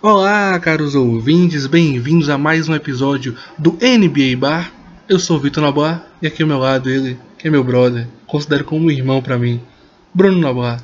Olá, caros ouvintes, bem-vindos a mais um episódio do NBA Bar. Eu sou o Vitor Nabar e aqui ao meu lado ele, que é meu brother, considero como um irmão para mim, Bruno Nabar.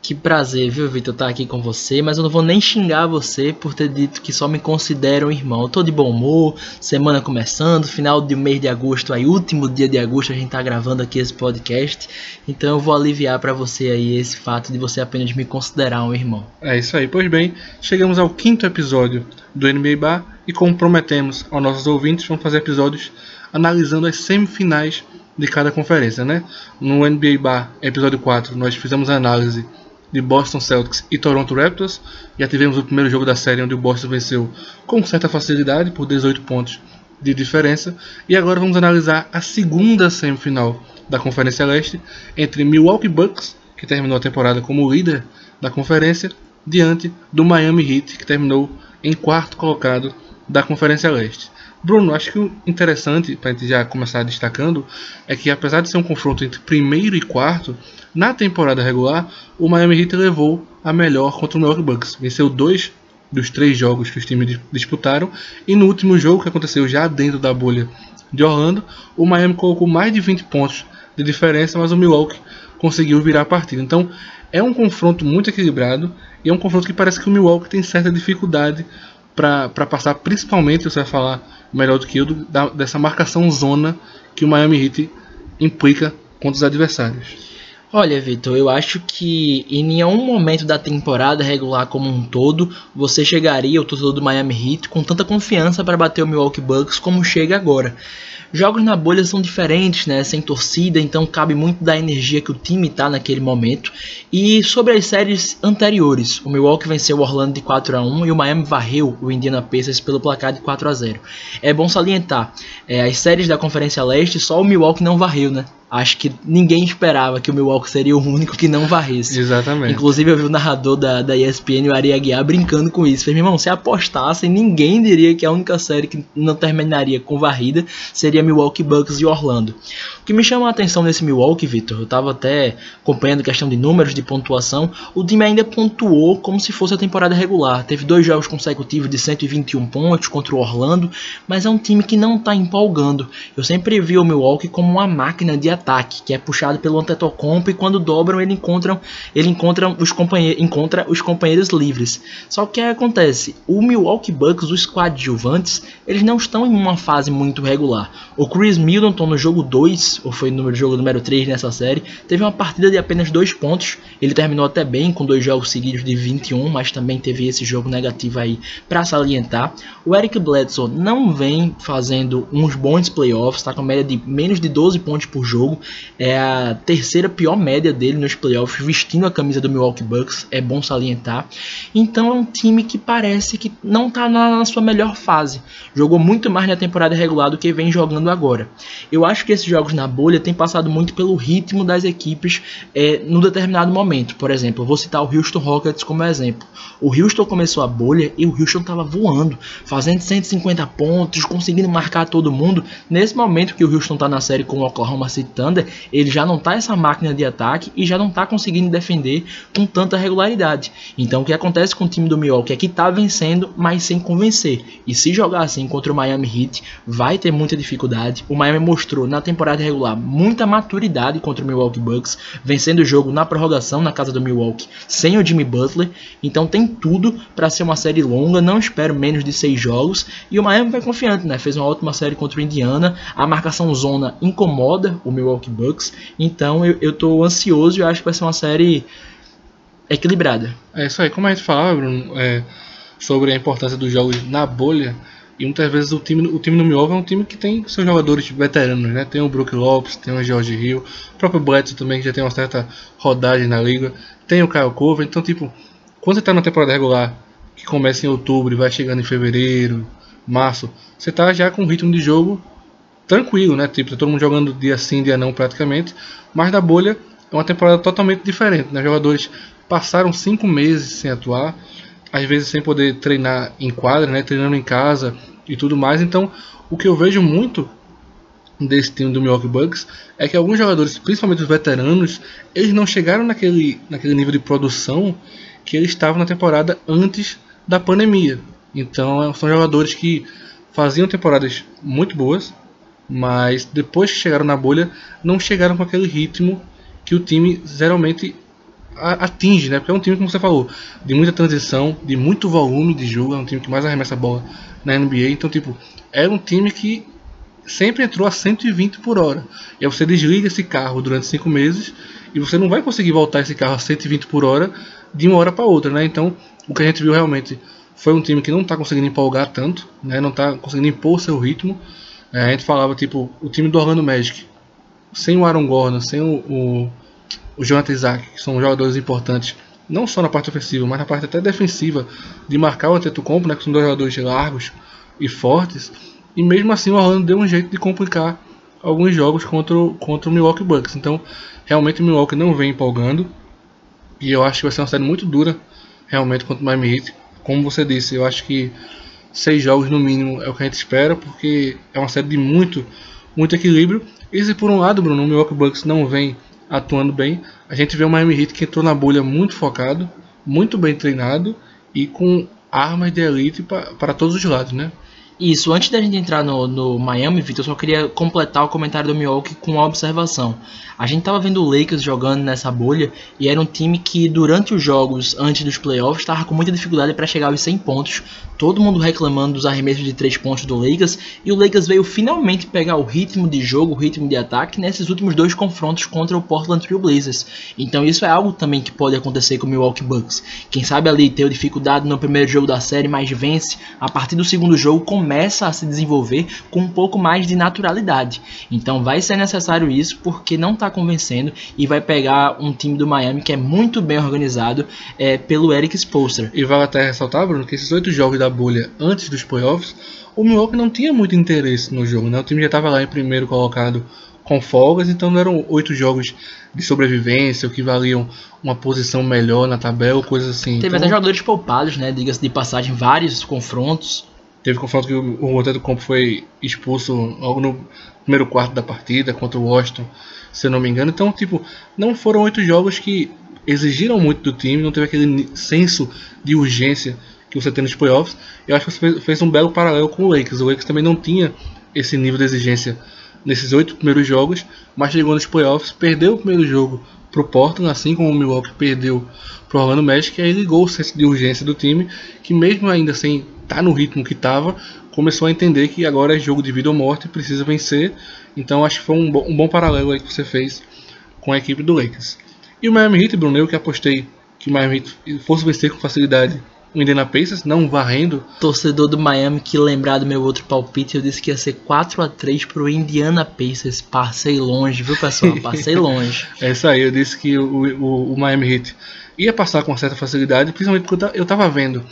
Que prazer, viu, Vitor, estar aqui com você, mas eu não vou nem xingar você por ter dito que só me considera um irmão. Eu tô de bom humor, semana começando, final do mês de agosto, aí último dia de agosto a gente tá gravando aqui esse podcast, então eu vou aliviar para você aí esse fato de você apenas me considerar um irmão. É isso aí, pois bem, chegamos ao quinto episódio do NBA Bar e como prometemos aos nossos ouvintes, vamos fazer episódios analisando as semifinais de cada conferência, né? No NBA Bar, episódio 4, nós fizemos a análise de Boston Celtics e Toronto Raptors. Já tivemos o primeiro jogo da série onde o Boston venceu com certa facilidade por 18 pontos de diferença. E agora vamos analisar a segunda semifinal da Conferência Leste entre Milwaukee Bucks, que terminou a temporada como líder da conferência, diante do Miami Heat, que terminou em quarto colocado da Conferência Leste. Bruno, acho que o interessante para a gente já começar destacando é que apesar de ser um confronto entre primeiro e quarto, na temporada regular, o Miami Heat levou a melhor contra o Milwaukee Bucks. Venceu dois dos três jogos que os times disputaram. E no último jogo, que aconteceu já dentro da bolha de Orlando, o Miami colocou mais de 20 pontos de diferença, mas o Milwaukee conseguiu virar a partida. Então é um confronto muito equilibrado e é um confronto que parece que o Milwaukee tem certa dificuldade para passar, principalmente, você vai falar melhor do que eu, da, dessa marcação zona que o Miami Heat implica contra os adversários. Olha, Vitor, eu acho que em nenhum momento da temporada regular como um todo você chegaria, o torcedor do Miami Heat, com tanta confiança para bater o Milwaukee Bucks como chega agora. Jogos na bolha são diferentes, né? Sem torcida, então cabe muito da energia que o time tá naquele momento. E sobre as séries anteriores, o Milwaukee venceu o Orlando de 4 a 1 e o Miami varreu o Indiana Pacers pelo placar de 4 a 0. É bom salientar, é, as séries da Conferência Leste só o Milwaukee não varreu, né? Acho que ninguém esperava que o Milwaukee seria o único que não varresse. Exatamente. Inclusive eu vi o narrador da, da ESPN, o Ari Aguiar, brincando com isso. Falei, meu irmão, se apostassem, ninguém diria que a única série que não terminaria com varrida seria Milwaukee Bucks e Orlando. O que me chama a atenção nesse Milwaukee, Victor, eu tava até acompanhando questão de números de pontuação, o time ainda pontuou como se fosse a temporada regular. Teve dois jogos consecutivos de 121 pontos contra o Orlando, mas é um time que não tá empolgando. Eu sempre vi o Milwaukee como uma máquina de ataque, que é puxado pelo Antetokounmpo e quando dobram ele encontram, ele encontra os companheiros, encontra os companheiros livres. Só que o que acontece? O Milwaukee Bucks, os coadjuvantes, eles não estão em uma fase muito regular. O Chris Middleton no jogo 2, ou foi no jogo número 3 nessa série, teve uma partida de apenas 2 pontos. Ele terminou até bem com dois jogos seguidos de 21, mas também teve esse jogo negativo aí para salientar. O Eric Bledsoe não vem fazendo uns bons playoffs, está com média de menos de 12 pontos por jogo jogo. É a terceira pior média dele nos playoffs, vestindo a camisa do Milwaukee Bucks, é bom salientar. Então é um time que parece que não está na, sua melhor fase. Jogou muito mais na temporada regular do que vem jogando agora. Eu acho que esses jogos na bolha têm passado muito pelo ritmo das equipes é, no determinado momento. Por exemplo, eu vou citar o Houston Rockets como exemplo. O Houston começou a bolha e o Houston estava voando, fazendo 150 pontos, conseguindo marcar todo mundo. Nesse momento que o Houston está na série com o Oklahoma City Thunder, ele já não tá essa máquina de ataque e já não tá conseguindo defender com tanta regularidade. Então o que acontece com o time do Milwaukee é que tá vencendo, mas sem convencer. E se jogar assim contra o Miami Heat, vai ter muita dificuldade. O Miami mostrou na temporada regular muita maturidade contra o Milwaukee Bucks, vencendo o jogo na prorrogação na casa do Milwaukee, sem o Jimmy Butler. Então tem tudo para ser uma série longa, não espero menos de seis jogos. E o Miami vai confiante, né? Fez uma ótima série contra o Indiana. A marcação zona incomoda o Milwaukee Bucks. Então eu, eu tô ansioso e acho que vai ser uma série equilibrada. É isso aí, como a gente falava, Bruno, é, sobre a importância dos jogos na bolha. E muitas vezes o time, o time do Milwaukee é um time que tem seus jogadores veteranos, né? Tem o Brook Lopes, tem o George Hill, o próprio Bledsoe também que já tem uma certa rodagem na liga, tem o Kyle Cover, então tipo, quando você está na temporada regular, que começa em outubro e vai chegando em fevereiro, março, você está já com um ritmo de jogo tranquilo, né? Tipo, tá todo mundo jogando dia sim, dia não praticamente. Mas da bolha é uma temporada totalmente diferente, né? Jogadores passaram cinco meses sem atuar, às vezes sem poder treinar em quadra, né? Treinando em casa e tudo mais. Então, o que eu vejo muito desse time do Milwaukee Bucks é que alguns jogadores, principalmente os veteranos, eles não chegaram naquele, naquele nível de produção que eles estavam na temporada antes da pandemia. Então são jogadores que faziam temporadas muito boas, mas depois que chegaram na bolha, não chegaram com aquele ritmo que o time geralmente atinge, né? Porque é um time, como você falou, de muita transição, de muito volume de jogo, é um time que mais arremessa a bola na NBA. Então, tipo, é um time que sempre entrou a 120 por hora. E aí você desliga esse carro durante 5 meses e você não vai conseguir voltar esse carro a 120 por hora de uma hora para outra, né? Então, o que a gente viu realmente foi um time que não está conseguindo empolgar tanto, né? Não está conseguindo impor seu ritmo. É, a gente falava, tipo, o time do Orlando Magic, sem o Aaron Gordon, sem o, o, o Jonathan Isaac, que são jogadores importantes, não só na parte ofensiva, mas na parte até defensiva, de marcar o Antetokounmpo, né? Que são dois jogadores largos e fortes. E mesmo assim o Orlando deu um jeito de complicar alguns jogos contra o, contra o Milwaukee Bucks. Então, realmente o Milwaukee não vem empolgando. E eu acho que vai ser uma série muito dura, realmente, contra o Miami Heat. Como você disse, eu acho que seis jogos no mínimo é o que a gente espera, porque é uma série de muito, muito equilíbrio. E se por um lado, Bruno, o Milwaukee Bucks não vem atuando bem, a gente vê o Miami Heat que entrou na bolha muito focado, muito bem treinado e com armas de elite para todos os lados, né? Isso, antes da gente entrar no, no Miami, Vitor, eu só queria completar o comentário do Milwaukee com uma observação. A gente tava vendo o Lakers jogando nessa bolha e era um time que durante os jogos antes dos playoffs estava com muita dificuldade para chegar aos 100 pontos. Todo mundo reclamando dos arremessos de 3 pontos do Lakers e o Lakers veio finalmente pegar o ritmo de jogo, o ritmo de ataque nesses últimos dois confrontos contra o Portland Trail Blazers. Então isso é algo também que pode acontecer com o Milwaukee Bucks. Quem sabe ali ter dificuldade no primeiro jogo da série, mas vence a partir do segundo jogo começa a se desenvolver com um pouco mais de naturalidade. Então vai ser necessário isso porque não está Tá convencendo e vai pegar um time do Miami que é muito bem organizado é, pelo Eric Spoelstra. E vale até ressaltar, Bruno, que esses oito jogos da bolha antes dos playoffs, o Milwaukee não tinha muito interesse no jogo, né? O time já estava lá em primeiro colocado com folgas, então não eram oito jogos de sobrevivência, o que valiam uma posição melhor na tabela, coisas assim. Teve então, até jogadores poupados, né? Diga-se de passagem, vários confrontos. Teve confronto que o, o do campo foi expulso logo no primeiro quarto da partida contra o Washington se eu não me engano. Então, tipo, não foram oito jogos que exigiram muito do time, não teve aquele senso de urgência que você tem nos playoffs. Eu acho que você fez um belo paralelo com o Lakers. O Lakers também não tinha esse nível de exigência nesses oito primeiros jogos, mas chegou nos playoffs, perdeu o primeiro jogo pro Portland, assim como o Milwaukee perdeu pro Orlando Magic, e aí ligou o senso de urgência do time, que mesmo ainda sem tá no ritmo que estava, começou a entender que agora é jogo de vida ou morte, precisa vencer. Então acho que foi um, um bom paralelo aí que você fez com a equipe do Lakers. E o Miami Heat, Bruno, eu que apostei que o Miami Heat fosse vencer com facilidade o Indiana Pacers, não varrendo. Torcedor do Miami que lembrar do meu outro palpite, eu disse que ia ser 4 a 3 pro Indiana Pacers. Passei longe, viu pessoal? Passei longe. é isso aí, eu disse que o, o, o, Miami Heat ia passar com certa facilidade, principalmente porque eu tava vendo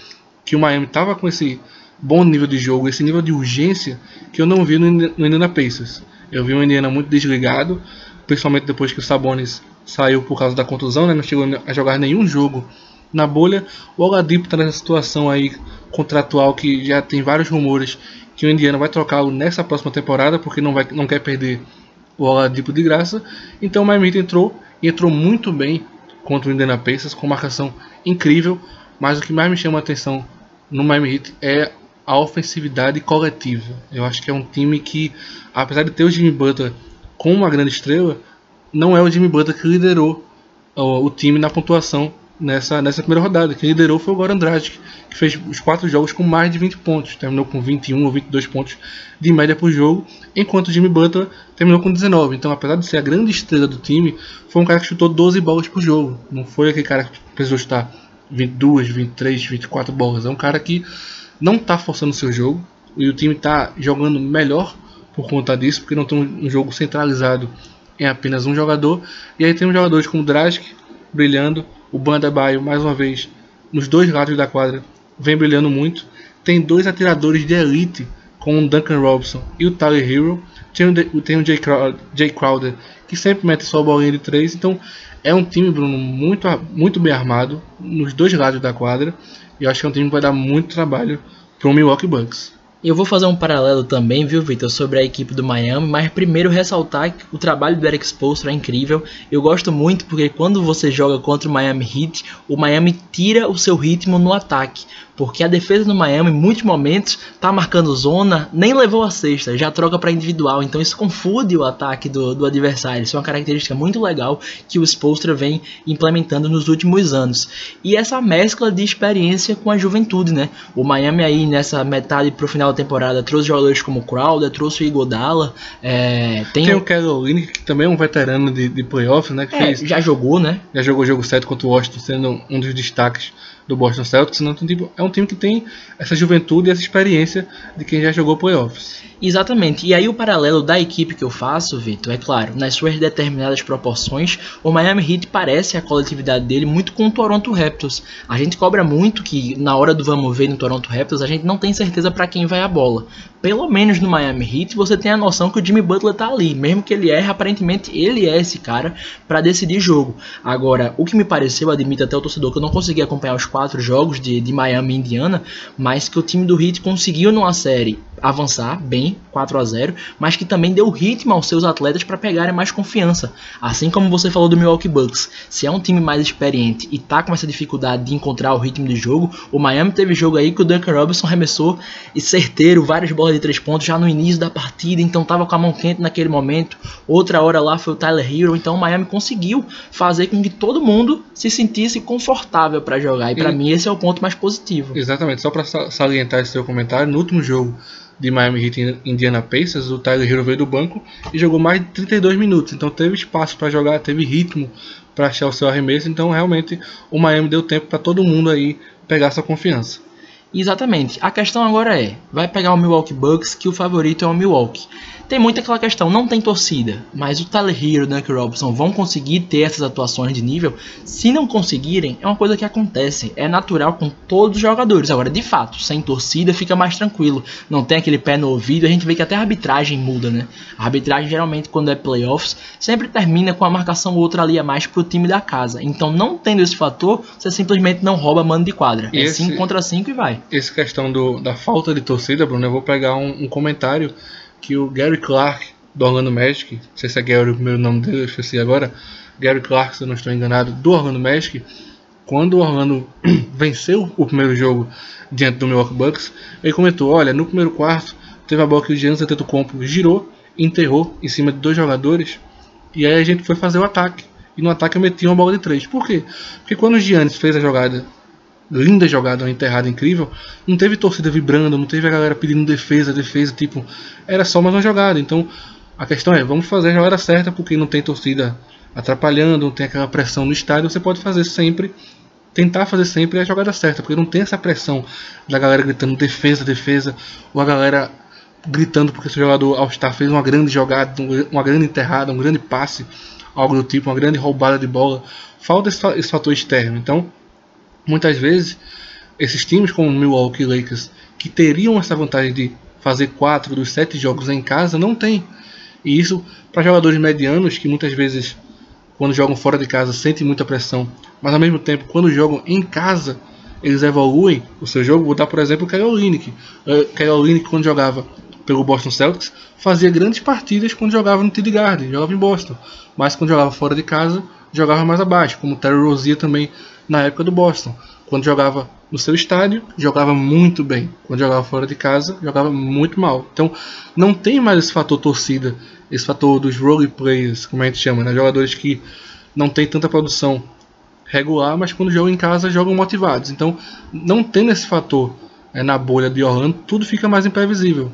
que o Miami tava com esse bom nível de jogo, esse nível de urgência que eu não vi no, no Indiana Pacers. Eu vi o Indiana muito desligado, principalmente depois que o Sabonis saiu por causa da contusão, né? não chegou a jogar nenhum jogo na bolha. O Oladipo está nessa situação aí contratual que já tem vários rumores que o Indiana vai trocá-lo nessa próxima temporada porque não, vai, não quer perder o Oladipo de graça. Então o Miami entrou e entrou muito bem contra o Indiana Pacers com marcação incrível. Mas o que mais me chama a atenção no Miami Heat é a ofensividade coletiva. Eu acho que é um time que, apesar de ter o Jimmy Butler como uma grande estrela, não é o Jimmy Butler que liderou o, o time na pontuação nessa, nessa primeira rodada. Quem liderou foi o Goran Dragic, que fez os quatro jogos com mais de 20 pontos. Terminou com 21 ou 22 pontos de média por jogo, enquanto o Jimmy Butler terminou com 19. Então, apesar de ser a grande estrela do time, foi um cara que chutou 12 bolas por jogo. Não foi aquele cara que precisou chutar 22, 23, 24 bolas. É um cara que não está forçando o seu jogo e o time está jogando melhor por conta disso, porque não tem um jogo centralizado em apenas um jogador. E aí tem jogadores como Dragic brilhando, o Banda Baio mais uma vez nos dois lados da quadra vem brilhando muito. Tem dois atiradores de elite com o Duncan Robinson e o Tyler Hero. Tem o, tem o Jay, Crowder, Jay Crowder que sempre mete sua bolinha de três. Então é um time, Bruno, muito, muito bem armado nos dois lados da quadra. E eu acho que é um time que vai dar muito trabalho para o Milwaukee Bucks. Eu vou fazer um paralelo também, viu, Victor, sobre a equipe do Miami, mas primeiro ressaltar que o trabalho do Eric Spoelstra é incrível. Eu gosto muito porque quando você joga contra o Miami Heat, o Miami tira o seu ritmo no ataque porque a defesa do Miami, em muitos momentos, tá marcando zona, nem levou a sexta, já troca para individual, então isso confunde o ataque do, do adversário. Isso é uma característica muito legal que o Spolstra vem implementando nos últimos anos. E essa mescla de experiência com a juventude, né? O Miami aí nessa metade pro final da temporada trouxe jogadores como o Crowder, trouxe o Igodala, é, tem, tem o Caroline, que também é um veterano de, de playoffs, né? Que é, fez, já jogou, né? Já jogou jogo 7 contra o Washington, sendo um dos destaques do Boston Celtics, não, tipo, é um time que tem essa juventude e essa experiência de quem já jogou playoffs. Exatamente. E aí o paralelo da equipe que eu faço, Vitor, é claro, nas suas determinadas proporções, o Miami Heat parece a coletividade dele muito com o Toronto Raptors. A gente cobra muito que na hora do vamos ver no Toronto Raptors, a gente não tem certeza para quem vai a bola. Pelo menos no Miami Heat, você tem a noção que o Jimmy Butler tá ali, mesmo que ele erre, aparentemente ele é esse cara para decidir jogo. Agora, o que me pareceu, admito até o torcedor que eu não consegui acompanhar os quatro jogos de, de Miami e Indiana, mas que o time do Heat conseguiu numa série avançar bem, 4 a 0, mas que também deu ritmo aos seus atletas para pegarem mais confiança. Assim como você falou do Milwaukee Bucks, se é um time mais experiente e tá com essa dificuldade de encontrar o ritmo de jogo, o Miami teve jogo aí que o Duncan Robinson arremessou e certeiro várias bolas de três pontos já no início da partida, então tava com a mão quente naquele momento. Outra hora lá foi o Tyler Hero, então o Miami conseguiu fazer com que todo mundo se sentisse confortável para jogar. E para mim esse é o ponto mais positivo. Exatamente, só para salientar esse seu comentário, no último jogo de Miami Heat e Indiana Pacers, o Tyler Hero veio do banco e jogou mais de 32 minutos. Então teve espaço para jogar, teve ritmo para achar o seu arremesso. Então realmente o Miami deu tempo para todo mundo aí pegar sua confiança. Exatamente. A questão agora é, vai pegar o Milwaukee Bucks, que o favorito é o Milwaukee. Tem muita aquela questão, não tem torcida, mas o Tyler Hero e o Duncan Robinson vão conseguir ter essas atuações de nível? Se não conseguirem, é uma coisa que acontece, é natural com todos os jogadores. Agora, de fato, sem torcida fica mais tranquilo, não tem aquele pé no ouvido, a gente vê que até a arbitragem muda, né? A arbitragem geralmente quando é playoffs sempre termina com a marcação outra ali a mais pro time da casa. Então, não tendo esse fator, você simplesmente não rouba mano de quadra. É 5 contra 5 e vai. Essa questão do, da falta de torcida, Bruno, eu vou pegar um, um comentário que o Gary Clark do Orlando Magic, não sei se é Gary o primeiro nome dele, eu esqueci agora, Gary Clark, se eu não estou enganado, do Orlando Magic, quando o Orlando venceu o primeiro jogo diante do Milwaukee Bucks, ele comentou, olha, no primeiro quarto teve a bola que o Giannis Antetokounmpo girou, enterrou em cima de dois jogadores, e aí a gente foi fazer o ataque. E no ataque eu meti uma bola de três. Por quê? Porque quando o Giannis fez a jogada linda jogada, uma enterrada incrível, não teve torcida vibrando, não teve a galera pedindo defesa, defesa, tipo, era só mais uma jogada. Então a questão é, vamos fazer a jogada certa, porque não tem torcida atrapalhando, não tem aquela pressão no estádio, você pode fazer sempre, tentar fazer sempre a jogada certa, porque não tem essa pressão da galera gritando defesa, defesa, ou a galera gritando porque seu jogador ao estar fez uma grande jogada, uma grande enterrada, um grande passe, algo do tipo, uma grande roubada de bola. Falta esse, fator externo. Então, muitas vezes esses times como o Milwaukee Lakers que teriam essa vantagem de fazer quatro dos sete jogos em casa não tem. E isso para jogadores medianos que muitas vezes quando jogam fora de casa sentem muita pressão. Mas ao mesmo tempo quando jogam em casa eles evoluem o seu jogo. Vou dar por exemplo o Kyle uh, Kyle quando jogava pelo Boston Celtics fazia grandes partidas quando jogava no TD Garden jogava em Boston. Mas quando jogava fora de casa jogava mais abaixo como o Terry Rozier também na época do Boston. Quando jogava no seu estádio, jogava muito bem. Quando jogava fora de casa, jogava muito mal. Então, não tem mais esse fator torcida, esse fator dos role players, como a gente chama, né? jogadores que não tem tanta produção regular, mas quando jogam em casa jogam motivados. Então, não tendo esse fator é, na bolha de Orlando, tudo fica mais imprevisível.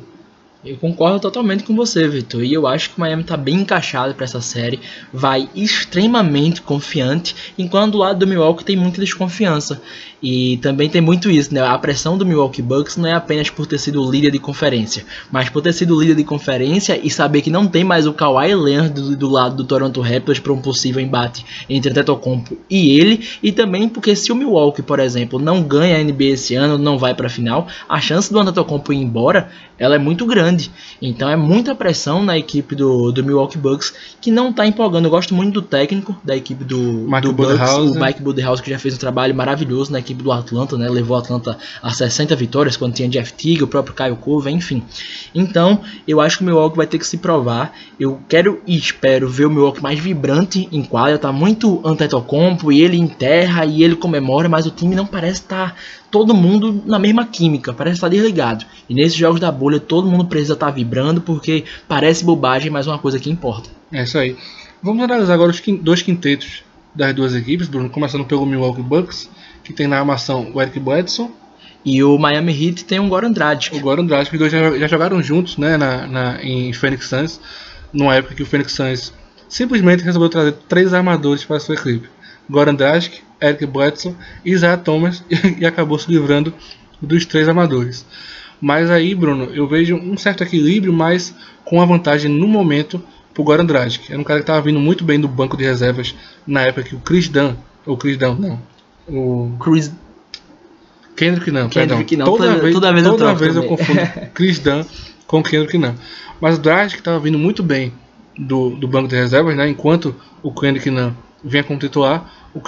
Eu concordo totalmente com você, Vitor. E eu acho que o Miami está bem encaixado para essa série. Vai extremamente confiante, enquanto do lado do Milwaukee tem muita desconfiança. E também tem muito isso, né? A pressão do Milwaukee Bucks não é apenas por ter sido líder de conferência, mas por ter sido líder de conferência e saber que não tem mais o Kawhi Leonard do, do lado do Toronto Raptors para um possível embate entre Antetokounmpo e ele, e também porque se o Milwaukee, por exemplo, não ganha a NBA esse ano, não vai para a final, a chance do Antetokounmpo ir embora, ela é muito grande. Então é muita pressão na equipe do, do Milwaukee Bucks que não está empolgando. Eu gosto muito do técnico da equipe do, Mike do Bucks, o Mike Budenholzer, que já fez um trabalho maravilhoso na equipe equipe do Atlanta, né? Levou o Atlanta a 60 vitórias quando tinha Jeff Teague, o próprio Kyle Coven, enfim. Então, eu acho que o Milwaukee vai ter que se provar. Eu quero e espero ver o Milwaukee mais vibrante em quadra, tá muito Antetokounmpo e ele enterra e ele comemora, mas o time não parece estar tá todo mundo na mesma química, parece estar tá desligado. E nesses jogos da bolha todo mundo precisa estar tá vibrando porque parece bobagem, mas é uma coisa que importa. É isso aí. Vamos analisar agora os dois quintetos das duas equipes, Bruno, começando pelo Milwaukee Bucks, que tem na armação o Eric Bledson. E o Miami Heat tem o Goran Dragic. O Goran Dragic, os dois já, já, jogaram juntos né, na, na, em Phoenix Suns, numa época que o Phoenix Suns simplesmente resolveu trazer três armadores para a sua equipe. Goran Dragic, Eric Bledson e Isaiah Thomas, e, acabou se livrando dos três armadores. Mas aí, Bruno, eu vejo um certo equilíbrio, mas com a vantagem no momento pro Goran Dragic. Era um cara que estava vindo muito bem do banco de reservas na época que o Chris Dunn, ou Chris Dunn, não, o Chris Kendrick não, Kendrick perdão. Não. Toda, toda, vez, toda vez, toda eu, vez eu confundo Chris Dunn com Kendrick não. Mas o Dragic estava vindo muito bem do, do banco de reservas, né? Enquanto o Kendrick não vinha como titular, o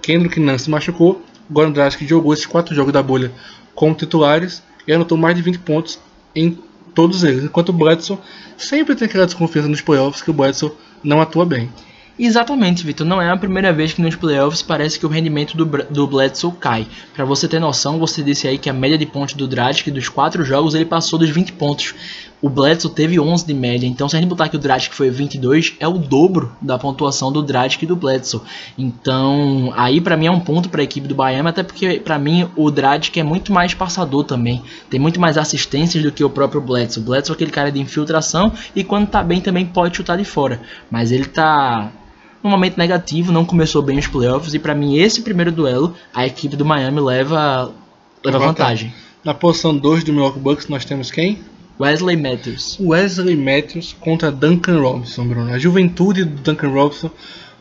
Kendrick não se machucou. O Goran Dragic jogou esses quatro jogos da bolha como titulares e anotou mais de 20 pontos em todos eles. Enquanto o Bledsoe sempre tem aquela desconfiança nos playoffs que o Bledsoe não atua bem. Exatamente, Vitor. Não é a primeira vez que nos playoffs parece que o rendimento do, do Bledsoe cai. Para você ter noção, você disse aí que a média de pontos do Dragic dos quatro jogos ele passou dos 20 pontos. O Bledsoe teve 11 de média, então se a gente botar que o Dragic foi 22, é o dobro da pontuação do Dragic e do Bledsoe. Então, aí para mim é um ponto para a equipe do Miami, até porque para mim o Dragic é muito mais passador também. Tem muito mais assistências do que o próprio Bledsoe. O Bledsoe é aquele cara de infiltração e quando tá bem também pode chutar de fora. Mas ele tá um momento negativo, não começou bem os playoffs e para mim esse primeiro duelo a equipe do Miami leva leva vantagem. Na posição 2 do Milwaukee Bucks nós temos quem? Wesley Matthews. Wesley Matthews contra Duncan Robinson, Bruno. A juventude do Duncan Robinson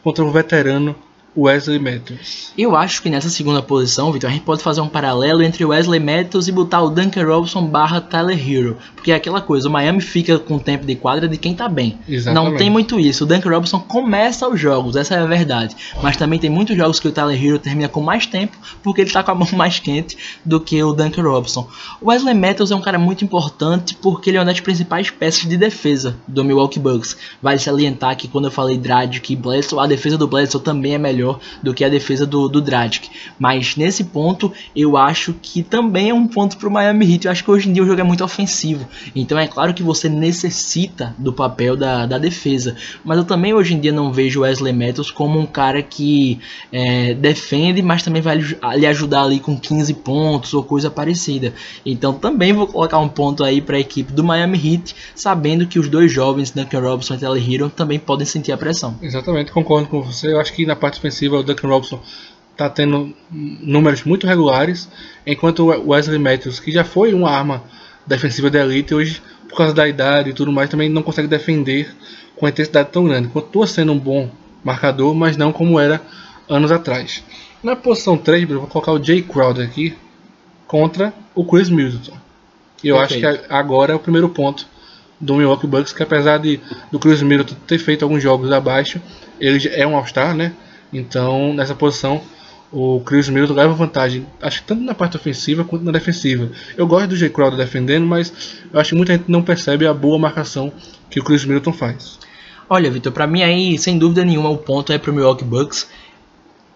contra o veterano Wesley Matthews. Eu acho que nessa segunda posição, Vitor, a gente pode fazer um paralelo entre Wesley Matthews e botar o Duncan Robinson barra Tyler Hero. Porque é aquela coisa, o Miami fica com o tempo de quadra de quem tá bem. Exatamente. Não tem muito isso. O Duncan Robinson começa os jogos, essa é a verdade. Mas também tem muitos jogos que o Tyler Hero termina com mais tempo, porque ele tá com a mão mais quente do que o Duncan Robinson. O Wesley Matthews é um cara muito importante porque ele é uma das principais peças de defesa do Milwaukee Bucks. Vale salientar que quando eu falei Dragic e Bledsoe, a defesa do Bledsoe também é melhor do que a defesa do, do Dragic. Mas nesse ponto, eu acho que também é um ponto para o Miami Heat. Eu acho que hoje em dia o jogo é muito ofensivo. Então é claro que você necessita do papel da, da defesa. Mas eu também hoje em dia não vejo Wesley Matthews como um cara que é, defende, mas também vai lhe ajudar ali com 15 pontos ou coisa parecida. Então também vou colocar um ponto aí para a equipe do Miami Heat, sabendo que os dois jovens, Duncan Robinson e Tyler Hero, também podem sentir a pressão. Exatamente, concordo com você. Eu acho que na parte ofensiva o Duncan Robinson está tendo números muito regulares, enquanto o Wesley Matthews, que já foi uma arma defensiva de elite, hoje, por causa da idade e tudo mais, também não consegue defender com intensidade tão grande. Continua sendo um bom marcador, mas não como era anos atrás. Na posição 3, eu vou colocar o Jay Crowder aqui contra o Chris Middleton. E eu Perfeito. acho que agora é o primeiro ponto do Milwaukee Bucks, que apesar de do Chris Middleton ter feito alguns jogos abaixo, ele é um All-Star, né? Então, nessa posição, o Chris Middleton leva vantagem, acho que tanto na parte ofensiva quanto na defensiva. Eu gosto do J. Crowder defendendo, mas eu acho que muita gente não percebe a boa marcação que o Chris Middleton faz. Olha, Vitor, para mim aí, sem dúvida nenhuma, o ponto é pro Milwaukee Bucks.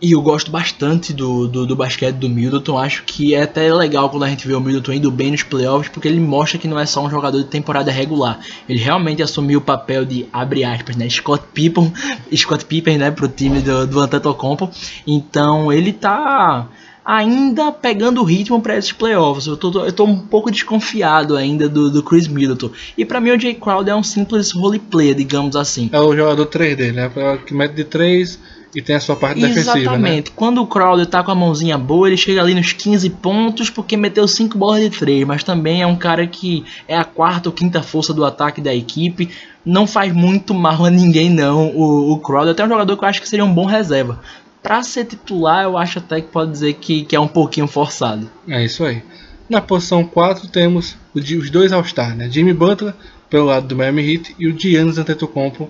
E eu gosto bastante do, do, do, basquete do Middleton. Acho que é até legal quando a gente vê o Middleton indo bem nos playoffs, porque ele mostra que não é só um jogador de temporada regular. Ele realmente assumiu o papel de, abre aspas, né, Scott Pippen, Scott Pippen, né, pro time do, do Antetokounmpo. Então ele tá ainda pegando o ritmo para esses playoffs. Eu tô, eu tô um pouco desconfiado ainda do, do Chris Middleton. E para mim o Jay Crowder é um simples roleplayer, digamos assim. É o jogador 3D, né? Que mete de 3 e tem a sua parte Exatamente. defensiva. Né? Exatamente. Né? Quando o Crowder tá com a mãozinha boa, ele chega ali nos 15 pontos porque meteu 5 bolas de 3. Mas também é um cara que é a quarta ou quinta força do ataque da equipe. Não faz muito mal a ninguém, não. O, o Crowder até um jogador que eu acho que seria um bom reserva. Pra ser titular, eu acho até que pode dizer que, que é um pouquinho forçado. É isso aí. Na posição 4 temos os dois All-Star, né? Jimmy Butler pelo lado do Miami Heat e o Giannis Antetokounmpo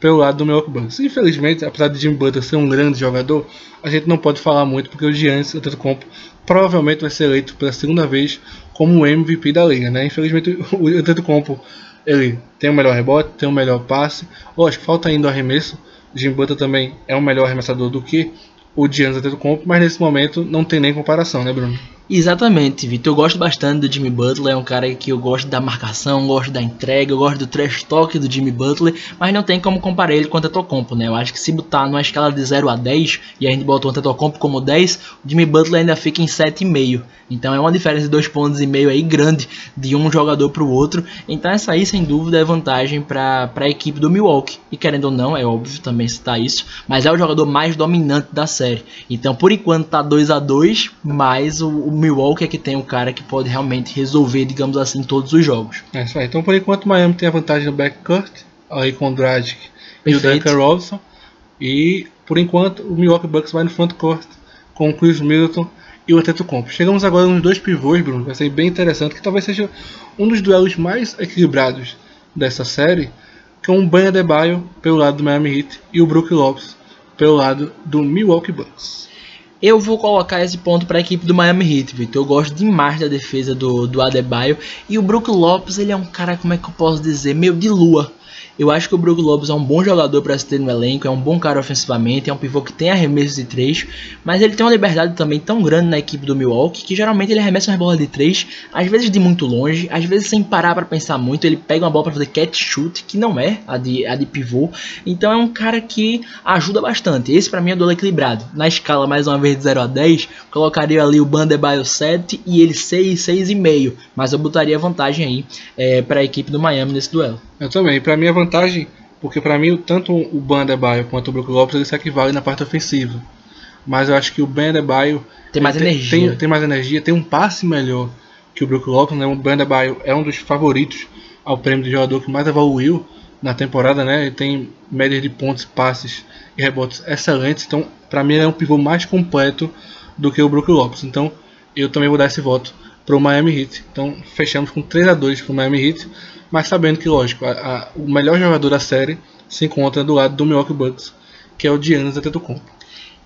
pelo lado do Milwaukee Bucks. Infelizmente, apesar de Jimmy Butler ser um grande jogador, a gente não pode falar muito porque o Giannis Antetokounmpo provavelmente vai ser eleito pela segunda vez como MVP da liga, né? Infelizmente, o Antetokounmpo ele tem o melhor rebote, tem o melhor passe. Lógico, falta ainda o arremesso. Jimmy Butler também é um melhor arremessador do que o Giannis Antetokounmpo, mas nesse momento não tem nem comparação, né, Bruno? Exatamente, Vitor. Eu gosto bastante do Jimmy Butler, é um cara que eu gosto da marcação, gosto da entrega, eu gosto do trash talk do Jimmy Butler, mas não tem como comparar ele com o Antetokounmpo, né? Eu acho que se botar numa escala de 0 a 10 e a gente bota o Antetokounmpo como 10, o Jimmy Butler ainda fica em 7,5. Então é uma diferença de dois pontos e meio aí grande de um jogador para o outro. Então essa aí sem dúvida é vantagem para a equipe do Milwaukee. E querendo ou não, é óbvio também citar isso, mas é o jogador mais dominante da série. Então por enquanto tá 2 a 2, mas o, o Milwaukee é que tem o cara que pode realmente resolver, digamos assim, todos os jogos. É isso aí. Então, por enquanto, o Miami tem a vantagem no backcourt, aí com o Dragic e o Duncan Robinson. E, por enquanto, o Milwaukee Bucks vai no frontcourt com o Chris Middleton e o Antetokounmpo. Chegamos agora nos dois pivôs, Bruno, vai ser bem interessante, que talvez seja um dos duelos mais equilibrados dessa série, com o Banha Debaio pelo lado do Miami Heat e o Brook Lopes pelo lado do Milwaukee Bucks. Eu vou colocar esse ponto para a equipe do Miami Heat, Victor. Eu gosto demais da defesa do, do Adebayo. E o Brook Lopes, ele é um cara, como é que eu posso dizer, meio de lua. Eu acho que o Brook Lopes é um bom jogador para se ter no elenco, é um bom cara ofensivamente, é um pivô que tem arremessos de 3, mas ele tem uma liberdade também tão grande na equipe do Milwaukee que geralmente ele arremessa uma bola de 3, às vezes de muito longe, às vezes sem parar para pensar muito, ele pega uma bola para fazer catch shoot, que não é a de, a de pivô, então é um cara que ajuda bastante. Esse para mim é do equilibrado. Na escala, mais uma vez de 0 a 10, colocaria ali o Bandebaio 7 e ele 6, 6,5, mas eu botaria vantagem aí é, para a equipe do Miami nesse duelo. Eu também. Para mim a vantagem, porque para mim tanto o Bandebaio quanto o Brook Lopes eles se equivalem na parte ofensiva. Mas eu acho que o Bandebaio tem mais energia. Tem, tem, mais energia, tem um passe melhor que o Brook Lopes, né? O Bandebaio é um dos favoritos ao prêmio de jogador que mais evoluiu na temporada, né? Ele tem médias de pontos, passes e rebotes excelentes. Então, para mim, ele é um pivô mais completo do que o Brook Lopes. Então, eu também vou dar esse voto para o Miami Heat. Então, fechamos com 3 a 2 para o Miami Heat mas sabendo que, lógico, a, a, o melhor jogador da série se encontra do lado do Milwaukee Bucks, que é o Giannis Antetokounmpo.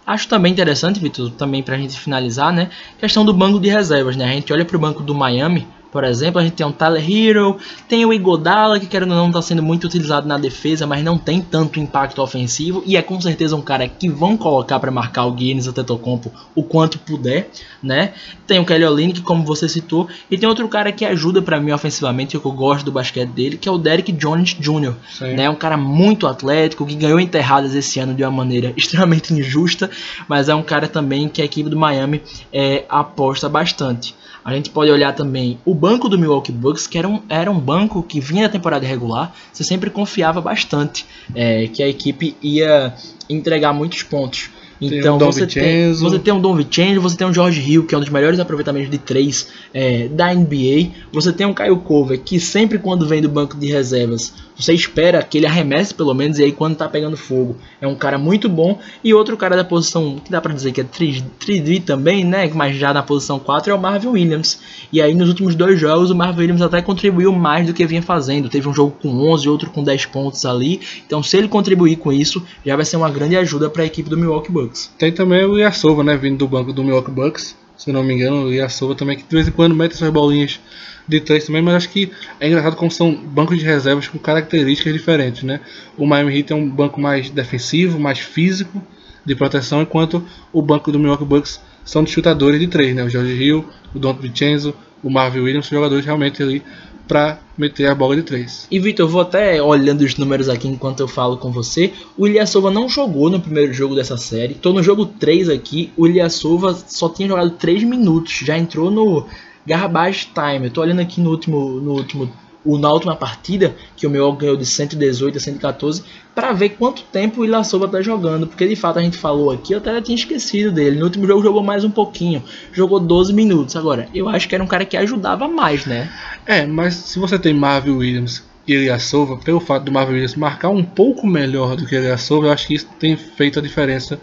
Acho também interessante, Vitor, também para a gente finalizar, né, questão do banco de reservas, né? A gente olha para o banco do Miami, por exemplo, a gente tem um Tyler Hero, tem o Igodala, que querendo ou não está sendo muito utilizado na defesa, mas não tem tanto impacto ofensivo, e é com certeza um cara que vão colocar para marcar o Guinness Antetokounmpo o quanto puder, né? Tem o Kelly Olynyk, como você citou, e tem outro cara que ajuda para mim ofensivamente, que eu gosto do basquete dele, que é o Derek Jones Jr., né? Um cara muito atlético, que ganhou enterradas esse ano de uma maneira extremamente injusta, mas é um cara também que a equipe do Miami é, aposta bastante. A gente pode olhar também o banco do Milwaukee Bucks, que era um, era um banco que vinha da temporada regular, você sempre confiava bastante é, que a equipe ia entregar muitos pontos. Então um você, tem, você tem um Don Vincenzo, você tem um George Hill, que é um dos melhores aproveitamentos de 3 é, da NBA. Você tem um Kyle Cover, que sempre quando vem do banco de reservas, você espera que ele arremesse pelo menos, e aí quando tá pegando fogo, é um cara muito bom. E outro cara da posição, que dá pra dizer que é 3D também, né? Mas já na posição 4 é o Marvin Williams. E aí nos últimos dois jogos o Marvin Williams até contribuiu mais do que vinha fazendo. Teve um jogo com 11, outro com 10 pontos ali. Então se ele contribuir com isso, já vai ser uma grande ajuda para a equipe do Milwaukee Bucks. Tem também o Yasova, né, vindo do banco do Milwaukee Bucks. Se não me engano, o Yasova também, que de vez em quando mete essas bolinhas de três também, mas acho que é engraçado como são bancos de reservas com características diferentes, né? O Miami Heat é um banco mais defensivo, mais físico, de proteção, enquanto o banco do Milwaukee Bucks são de chutadores de três, né? O George Hill, o Don Vincenzo, o Marvin Williams, jogadores realmente ali para meter a bola de três. E Vitor, vou até olhando os números aqui enquanto eu falo com você. O Ilyasova não jogou no primeiro jogo dessa série. Tô no jogo 3 aqui. O Ilyasova só tinha jogado 3 minutos. Já entrou no garbage time. Eu tô olhando aqui no último, no último o, na última partida, que o meu ganhou de 118 a 114, para ver quanto tempo o Ilasova tá jogando, porque de fato a gente falou aqui, eu até tinha esquecido dele. No último jogo jogou mais um pouquinho, jogou 12 minutos. Agora, eu acho que era um cara que ajudava mais, né? É, mas se você tem Marvel Williams e Ilyasova, pelo fato do Marvel Williams marcar um pouco melhor do que Ilyasova, eu acho que isso tem feito a diferença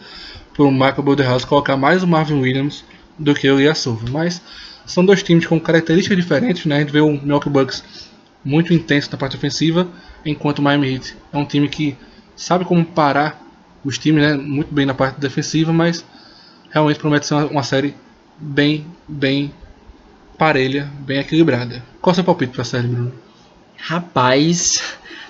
para o Michael Boderhouse colocar mais o Marvin Williams do que o Ilyasova. Mas são dois times com características diferentes, né? A gente vê o Milwaukee Bucks muito intenso na parte ofensiva, enquanto o Miami Heat é um time que sabe como parar os times, né? Muito bem na parte defensiva, mas realmente promete ser uma, uma série bem, bem parelha, bem equilibrada. Qual é o seu palpite para a série, Bruno? Rapaz,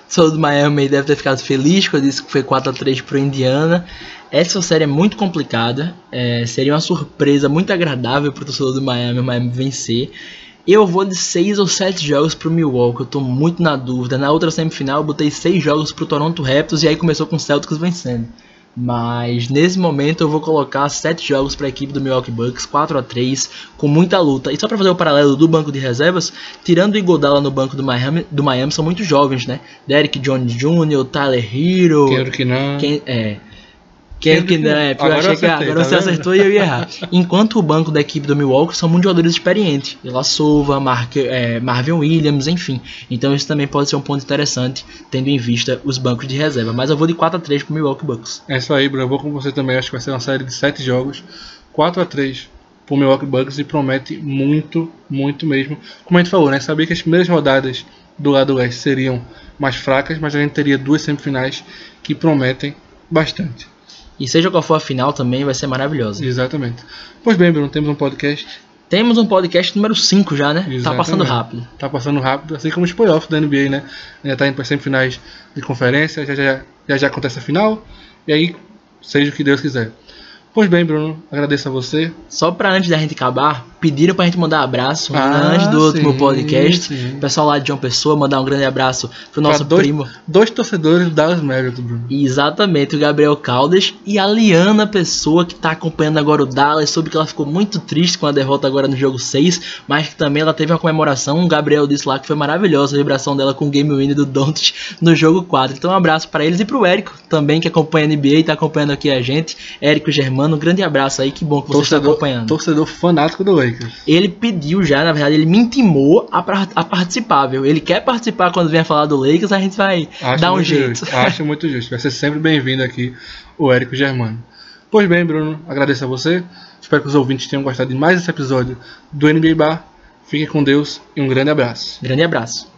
sou do Miami deve ter ficado feliz quando disse que foi 4x3 pro Indiana. Essa série é muito complicada. É, seria uma surpresa muito agradável pro torcedor do Miami o Miami vencer. Eu vou de 6 ou 7 jogos pro Milwaukee, eu tô muito na dúvida. Na outra semifinal eu botei 6 jogos pro Toronto Raptors e aí começou com o Celtics vencendo. Mas nesse momento eu vou colocar 7 jogos para a equipe do Milwaukee Bucks, 4 a 3 com muita luta. E só para fazer o paralelo do banco de reservas, tirando o Igodala no banco do Miami, do Miami são muito jovens, né? Derek Jones Jr., Tyler Hero. Quero que não. Quem, é, Quero que não, é, porque eu achei que agora tá você acertou e eu ia errar. Enquanto o banco da equipe do Milwaukee são muitos jogadores experientes. Ela Sova, Mark, é, Marvin Williams, enfim. Então isso também pode ser um ponto interessante, tendo em vista os bancos de reserva. Mas eu vou de 4 a 3 pro Milwaukee Bucks. É isso aí, Bruno. Eu vou com você também. Acho que vai ser uma série de 7 jogos. 4 a 3 pro Milwaukee Bucks e promete muito, muito mesmo. Como a gente falou, né? Sabia que as primeiras rodadas do lado leste seriam mais fracas, mas a gente teria duas semifinais que prometem bastante. E seja qual for a final também vai ser maravilhosa. Exatamente. Pois bem, Bruno, temos um podcast. Temos um podcast número 5 já, né? Tá Exatamente. passando rápido. Tá passando rápido, assim como os playoffs da NBA, né? Já tá indo para semifinais de conferência, já já, já já acontece a final. E aí, seja o que Deus quiser. Pois bem, Bruno, agradeço a você. Só pra antes da gente acabar, pediram pra gente mandar abraço Ah, antes do último sim, podcast. sim. O pessoal lá de João Pessoa, mandar um grande abraço pro nosso dois, primo. Dois torcedores do Dallas Mavericks, Bruno. Exatamente, o Gabriel Caldas e a Liana Pessoa, que tá acompanhando agora o Dallas, soube que ela ficou muito triste com a derrota agora no jogo 6, mas que também ela teve uma comemoração, o Gabriel disse lá que foi maravilhosa a vibração dela com o game win do Doncic no jogo 4. Então um abraço para eles e pro Érico também, que acompanha a NBA e tá acompanhando aqui a gente. Érico Germano, um grande abraço aí, que bom que você está Torcedor, acompanhando. torcedor fanático do Lakers. Ele pediu já, na verdade, ele me intimou a, a participar, viu? Ele quer participar quando vier falar do Lakers, a gente vai dar um jeito. Justo, acho muito justo. Vai ser sempre bem-vindo aqui o Érico Germano. Pois bem, Bruno, agradeço a você. Espero que os ouvintes tenham gostado de mais esse episódio do NBA Bar. Fiquem com Deus e um grande abraço. Grande abraço.